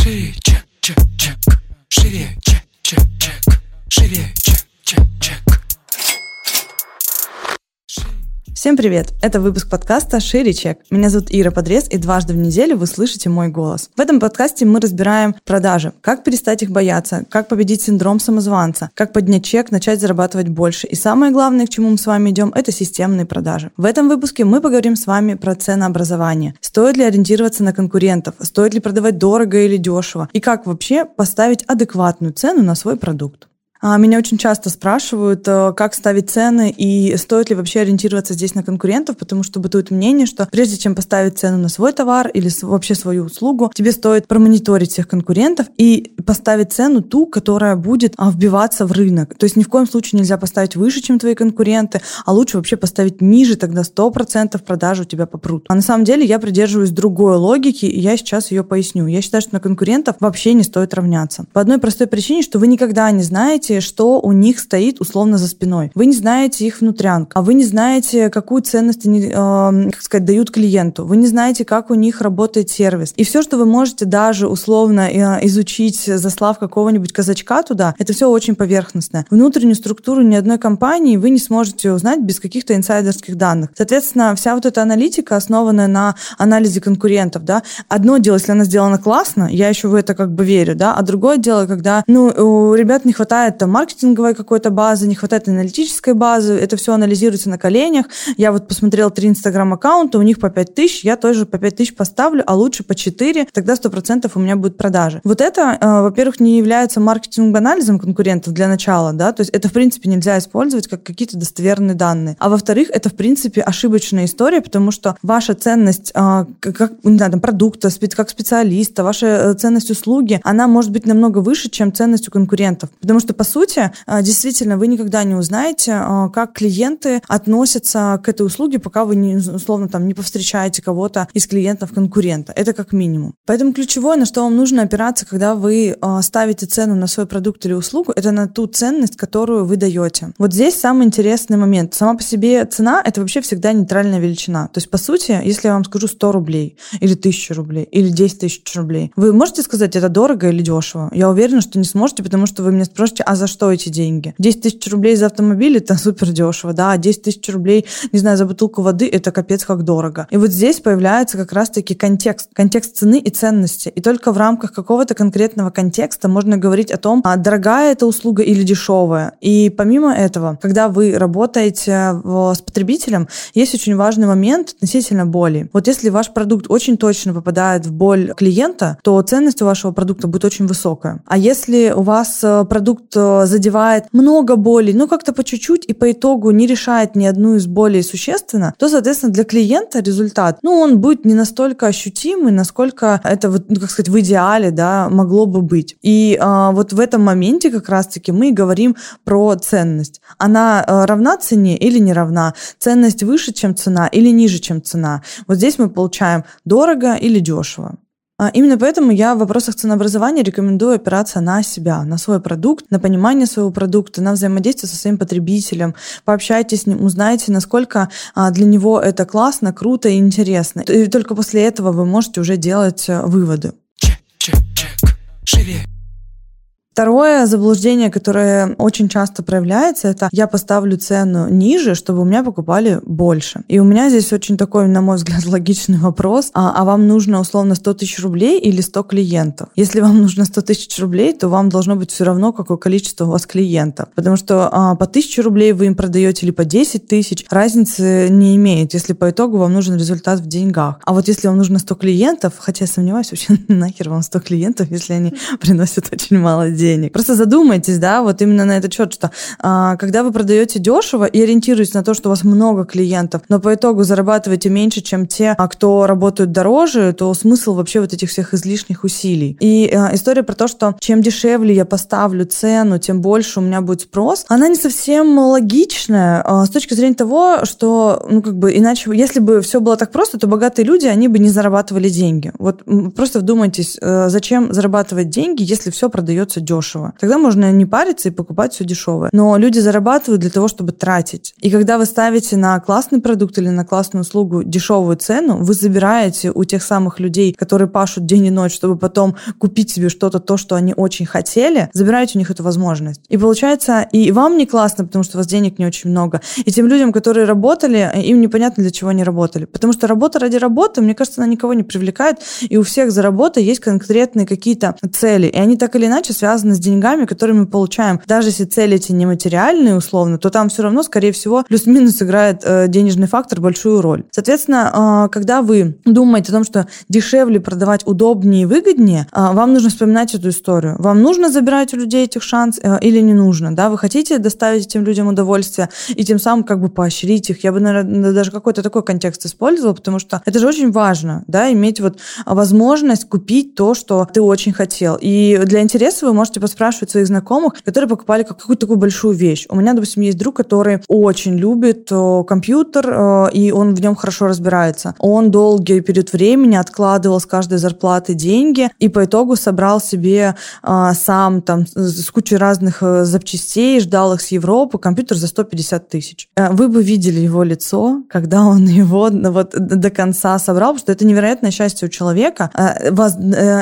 Шире, чек, чек, чек. Шире, чек, чек, чек. Шире, чек, Всем привет! Это выпуск подкаста «Шире чек». Меня зовут Ира Подрез, и дважды в неделю вы слышите мой голос. В этом подкасте мы разбираем продажи, как перестать их бояться, как победить синдром самозванца, как поднять чек, начать зарабатывать больше. И самое главное, к чему мы с вами идем, это системные продажи. В этом выпуске мы поговорим с вами про ценообразование. Стоит ли ориентироваться на конкурентов? Стоит ли продавать дорого или дешево? И как вообще поставить адекватную цену на свой продукт? А, меня очень часто спрашивают, э, как ставить цены и стоит ли вообще ориентироваться здесь на конкурентов, потому что бытует мнение, что прежде чем поставить цену на свой товар или вообще свою услугу, тебе стоит промониторить всех конкурентов и поставить цену ту, которая будет а, вбиваться в рынок. То есть ни в коем случае нельзя поставить выше, чем твои конкуренты, а лучше вообще поставить ниже, тогда 100% продажи у тебя попрут. А на самом деле я придерживаюсь другой логики, и я сейчас ее поясню. Я считаю, что на конкурентов вообще не стоит равняться. По одной простой причине, что вы никогда не знаете, знаете, что у них стоит условно за спиной. Вы не знаете их внутрянку, а вы не знаете, какую ценность они, э, как сказать, дают клиенту. Вы не знаете, как у них работает сервис. И все, что вы можете даже условно э, изучить, заслав какого-нибудь казачка туда, это все очень поверхностное. Внутреннюю структуру ни одной компании вы не сможете узнать без каких-то инсайдерских данных. Соответственно, вся вот эта аналитика, основанная на анализе конкурентов, да, одно дело, если она сделана классно, я еще в это как бы верю, да, а другое дело, когда, ну, у ребят не хватает там маркетинговой какой-то базы, не хватает аналитической базы, это все анализируется на коленях. Я вот посмотрела три инстаграм-аккаунта, у них по 5 тысяч, я тоже по 5 тысяч поставлю, а лучше по 4, тогда 100% у меня будет продажи. Вот это, э, во-первых, не является маркетинг-анализом конкурентов для начала, да, то есть это, в принципе, нельзя использовать как какие-то достоверные данные. А во-вторых, это, в принципе, ошибочная история, потому что ваша ценность, э, как, не знаю, там, продукта, как специалиста, ваша э, ценность услуги, она может быть намного выше, чем ценность у конкурентов. Потому что, по сути, а, действительно, вы никогда не узнаете, а, как клиенты относятся к этой услуге, пока вы, не, условно, там, не повстречаете кого-то из клиентов конкурента. Это как минимум. Поэтому ключевое, на что вам нужно опираться, когда вы а, ставите цену на свой продукт или услугу, это на ту ценность, которую вы даете. Вот здесь самый интересный момент. Сама по себе цена — это вообще всегда нейтральная величина. То есть, по сути, если я вам скажу 100 рублей, или 1000 рублей, или 10 тысяч рублей, вы можете сказать, это дорого или дешево? Я уверена, что не сможете, потому что вы меня спросите, а за что эти деньги? 10 тысяч рублей за автомобиль – это супер дешево, да, а 10 тысяч рублей, не знаю, за бутылку воды – это капец как дорого. И вот здесь появляется как раз-таки контекст, контекст цены и ценности. И только в рамках какого-то конкретного контекста можно говорить о том, а дорогая эта услуга или дешевая. И помимо этого, когда вы работаете с потребителем, есть очень важный момент относительно боли. Вот если ваш продукт очень точно попадает в боль клиента, то ценность у вашего продукта будет очень высокая. А если у вас э, продукт э, задевает много болей, ну как-то по чуть-чуть и по итогу не решает ни одну из болей существенно, то, соответственно, для клиента результат, ну, он будет не настолько ощутимый, насколько это, вот, ну, как сказать, в идеале, да, могло бы быть. И а, вот в этом моменте как раз-таки мы говорим про ценность. Она а, равна цене или не равна? Ценность выше, чем цена или ниже, чем цена? Вот здесь мы получаем дорого или дешево. А именно поэтому я в вопросах ценообразования рекомендую опираться на себя, на свой продукт, на понимание своего продукта, на взаимодействие со своим потребителем. Пообщайтесь с ним, узнайте, насколько а, для него это классно, круто и интересно. И только после этого вы можете уже делать э, выводы. Чек, чек, чек. Шире. Второе заблуждение, которое очень часто проявляется, это я поставлю цену ниже, чтобы у меня покупали больше. И у меня здесь очень такой, на мой взгляд, логичный вопрос. А, а вам нужно условно 100 тысяч рублей или 100 клиентов? Если вам нужно 100 тысяч рублей, то вам должно быть все равно, какое количество у вас клиентов. Потому что а, по 1000 рублей вы им продаете или по 10 тысяч, разницы не имеет, если по итогу вам нужен результат в деньгах. А вот если вам нужно 100 клиентов, хотя я сомневаюсь, вообще нахер вам 100 клиентов, если они приносят очень мало денег, денег. Просто задумайтесь, да, вот именно на этот счет, что а, когда вы продаете дешево и ориентируетесь на то, что у вас много клиентов, но по итогу зарабатываете меньше, чем те, а, кто работают дороже, то смысл вообще вот этих всех излишних усилий. И а, история про то, что чем дешевле я поставлю цену, тем больше у меня будет спрос, она не совсем логичная а, с точки зрения того, что, ну, как бы, иначе, если бы все было так просто, то богатые люди, они бы не зарабатывали деньги. Вот просто вдумайтесь, э, зачем зарабатывать деньги, если все продается дешево. Тогда можно не париться и покупать все дешевое. Но люди зарабатывают для того, чтобы тратить. И когда вы ставите на классный продукт или на классную услугу дешевую цену, вы забираете у тех самых людей, которые пашут день и ночь, чтобы потом купить себе что-то, то, что они очень хотели, забираете у них эту возможность. И получается, и вам не классно, потому что у вас денег не очень много. И тем людям, которые работали, им непонятно, для чего они работали. Потому что работа ради работы, мне кажется, она никого не привлекает, и у всех за работой есть конкретные какие-то цели. И они так или иначе связаны с деньгами, которые мы получаем. Даже если цели эти нематериальные, условно, то там все равно, скорее всего, плюс-минус играет э, денежный фактор большую роль. Соответственно, э, когда вы думаете о том, что дешевле продавать удобнее и выгоднее, э, вам нужно вспоминать эту историю. Вам нужно забирать у людей этих шанс э, или не нужно? Да? Вы хотите доставить этим людям удовольствие и тем самым как бы поощрить их? Я бы, наверное, даже какой-то такой контекст использовала, потому что это же очень важно, да, иметь вот возможность купить то, что ты очень хотел. И для интереса вы можете поспрашивать своих знакомых, которые покупали какую-то такую большую вещь. У меня, допустим, есть друг, который очень любит э, компьютер, э, и он в нем хорошо разбирается. Он долгий период времени откладывал с каждой зарплаты деньги, и по итогу собрал себе э, сам там с кучей разных запчастей, ждал их с Европы, компьютер за 150 тысяч. Вы бы видели его лицо, когда он его вот до конца собрал, потому что это невероятное счастье у человека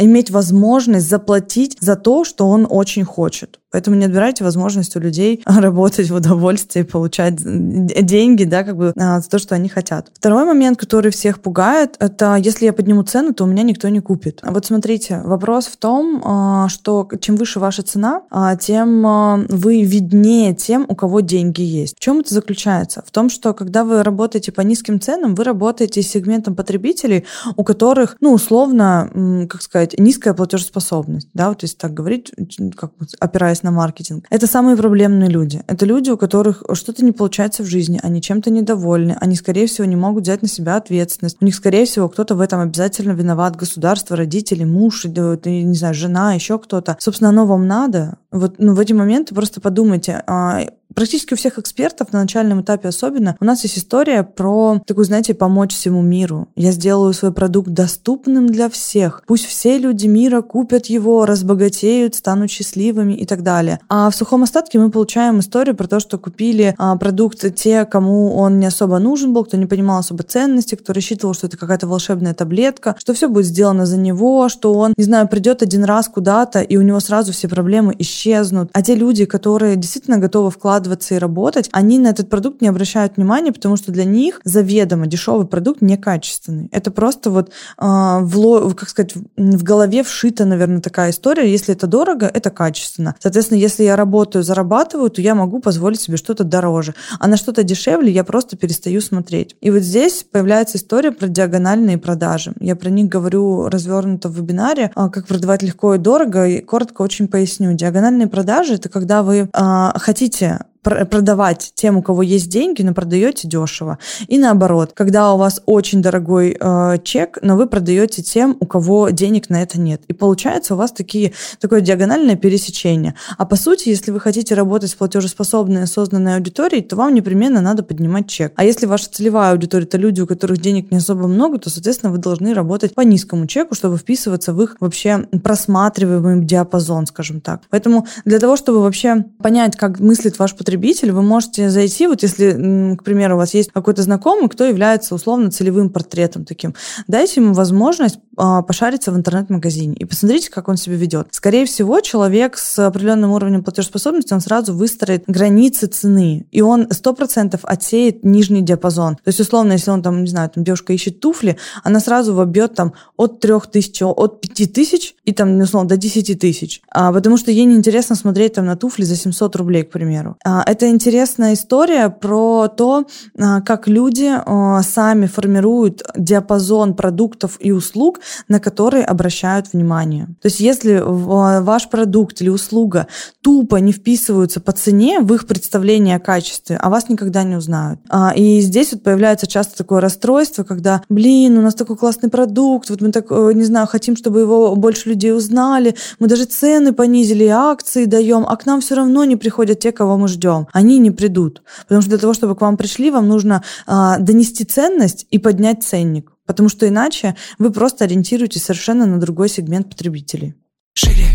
иметь возможность заплатить за то, что он очень хочет. Поэтому не отбирайте возможность у людей работать в удовольствии, получать деньги, да, как бы а, за то, что они хотят. Второй момент, который всех пугает, это если я подниму цену, то у меня никто не купит. Вот смотрите, вопрос в том, а, что чем выше ваша цена, а, тем вы виднее тем, у кого деньги есть. В чем это заключается? В том, что когда вы работаете по низким ценам, вы работаете с сегментом потребителей, у которых, ну, условно, как сказать, низкая платежеспособность, да, вот если так говорить, как опираясь на маркетинг. Это самые проблемные люди. Это люди, у которых что-то не получается в жизни, они чем-то недовольны, они, скорее всего, не могут взять на себя ответственность. У них, скорее всего, кто-то в этом обязательно виноват. Государство, родители, муж, не знаю, жена, еще кто-то. Собственно, оно вам надо. Вот ну, в эти моменты просто подумайте, а Практически у всех экспертов на начальном этапе особенно у нас есть история про такую, знаете, помочь всему миру. Я сделаю свой продукт доступным для всех. Пусть все люди мира купят его, разбогатеют, станут счастливыми и так далее. А в сухом остатке мы получаем историю про то, что купили а, продукт те, кому он не особо нужен был, кто не понимал особо ценности, кто рассчитывал, что это какая-то волшебная таблетка, что все будет сделано за него, что он, не знаю, придет один раз куда-то, и у него сразу все проблемы исчезнут. А те люди, которые действительно готовы вкладывать вкладываться и работать, они на этот продукт не обращают внимания, потому что для них заведомо дешевый продукт некачественный. Это просто вот э, в, как сказать, в голове вшита, наверное, такая история. Если это дорого, это качественно. Соответственно, если я работаю, зарабатываю, то я могу позволить себе что-то дороже. А на что-то дешевле я просто перестаю смотреть. И вот здесь появляется история про диагональные продажи. Я про них говорю развернуто в вебинаре, а, как продавать легко и дорого, и коротко очень поясню. Диагональные продажи — это когда вы э, хотите продавать тем, у кого есть деньги, но продаете дешево. И наоборот, когда у вас очень дорогой э, чек, но вы продаете тем, у кого денег на это нет. И получается у вас такие, такое диагональное пересечение. А по сути, если вы хотите работать с платежеспособной осознанной аудиторией, то вам непременно надо поднимать чек. А если ваша целевая аудитория это люди, у которых денег не особо много, то, соответственно, вы должны работать по низкому чеку, чтобы вписываться в их вообще просматриваемый диапазон, скажем так. Поэтому для того, чтобы вообще понять, как мыслит ваш потребитель, потребитель, вы можете зайти, вот если, к примеру, у вас есть какой-то знакомый, кто является условно целевым портретом таким, дайте ему возможность а, пошариться в интернет-магазине и посмотрите, как он себя ведет. Скорее всего, человек с определенным уровнем платежеспособности, он сразу выстроит границы цены, и он 100% отсеет нижний диапазон. То есть, условно, если он там, не знаю, там девушка ищет туфли, она сразу вобьет там от 3000, от 5000 и там, условно, до 10 тысяч. А, потому что ей неинтересно смотреть там на туфли за 700 рублей, к примеру. А, это интересная история про то, а, как люди а, сами формируют диапазон продуктов и услуг, на которые обращают внимание. То есть если а, ваш продукт или услуга тупо не вписываются по цене в их представление о качестве, а вас никогда не узнают. И здесь вот появляется часто такое расстройство, когда, блин, у нас такой классный продукт, вот мы так, э, не знаю, хотим, чтобы его больше людей узнали, мы даже цены понизили, акции даем, а к нам все равно не приходят те, кого мы ждем ждем, они не придут. Потому что для того, чтобы к вам пришли, вам нужно а, донести ценность и поднять ценник. Потому что иначе вы просто ориентируетесь совершенно на другой сегмент потребителей. Шире.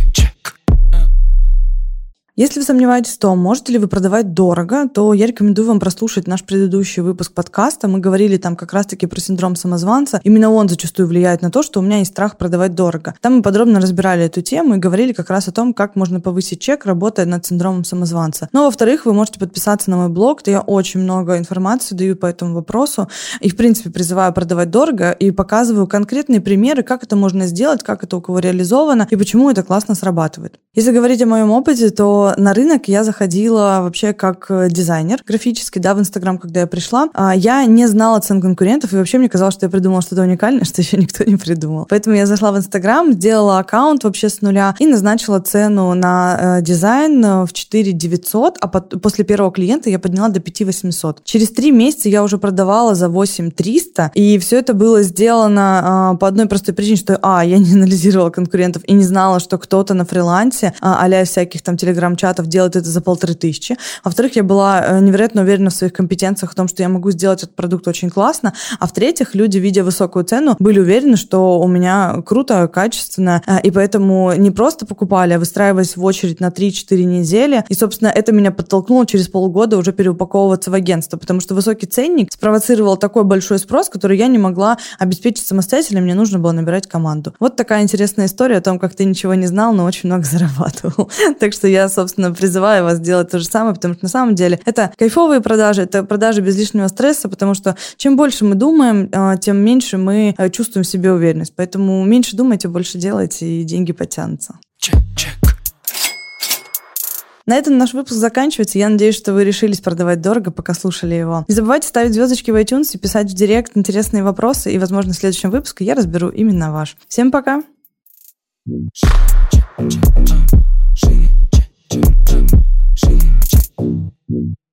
Если вы сомневаетесь в том, можете ли вы продавать дорого, то я рекомендую вам прослушать наш предыдущий выпуск подкаста. Мы говорили там как раз-таки про синдром самозванца. Именно он зачастую влияет на то, что у меня есть страх продавать дорого. Там мы подробно разбирали эту тему и говорили как раз о том, как можно повысить чек, работая над синдромом самозванца. Но, во-вторых, вы можете подписаться на мой блог, где я очень много информации даю по этому вопросу. И, в принципе, призываю продавать дорого и показываю конкретные примеры, как это можно сделать, как это у кого реализовано и почему это классно срабатывает. Если говорить о моем опыте, то на рынок я заходила вообще как э, дизайнер графический, да, в Инстаграм, когда я пришла. А я не знала цен конкурентов, и вообще мне казалось, что я придумала что-то уникальное, что еще никто не придумал. Поэтому я зашла в Инстаграм, сделала аккаунт вообще с нуля и назначила цену на э, дизайн э, в 4 900, а после первого клиента я подняла до 5 800. Через три месяца я уже продавала за 8 300, и все это было сделано э, по одной простой причине, что, а, я не анализировала конкурентов и не знала, что кто-то на фрилансе, а, а всяких там телеграм чатов делает это за полторы тысячи. Во-вторых, я была э, невероятно уверена в своих компетенциях, в том, что я могу сделать этот продукт очень классно. А в-третьих, люди, видя высокую цену, были уверены, что у меня круто, качественно, э, и поэтому не просто покупали, а выстраивались в очередь на 3-4 недели. И, собственно, это меня подтолкнуло через полгода уже переупаковываться в агентство, потому что высокий ценник спровоцировал такой большой спрос, который я не могла обеспечить самостоятельно, мне нужно было набирать команду. Вот такая интересная история о том, как ты ничего не знал, но очень много зарабатывал. Так что я, собственно, собственно, призываю вас делать то же самое, потому что на самом деле это кайфовые продажи, это продажи без лишнего стресса, потому что чем больше мы думаем, а, тем меньше мы э, чувствуем в себе уверенность. Поэтому меньше думайте, больше делайте, и деньги потянутся. Чек, чек. На этом наш выпуск заканчивается. Я надеюсь, что вы решились продавать дорого, пока слушали его. Не забывайте ставить звездочки в iTunes и писать в директ интересные вопросы, и, возможно, в следующем выпуске я разберу именно ваш. Всем пока! Two, two, two, two.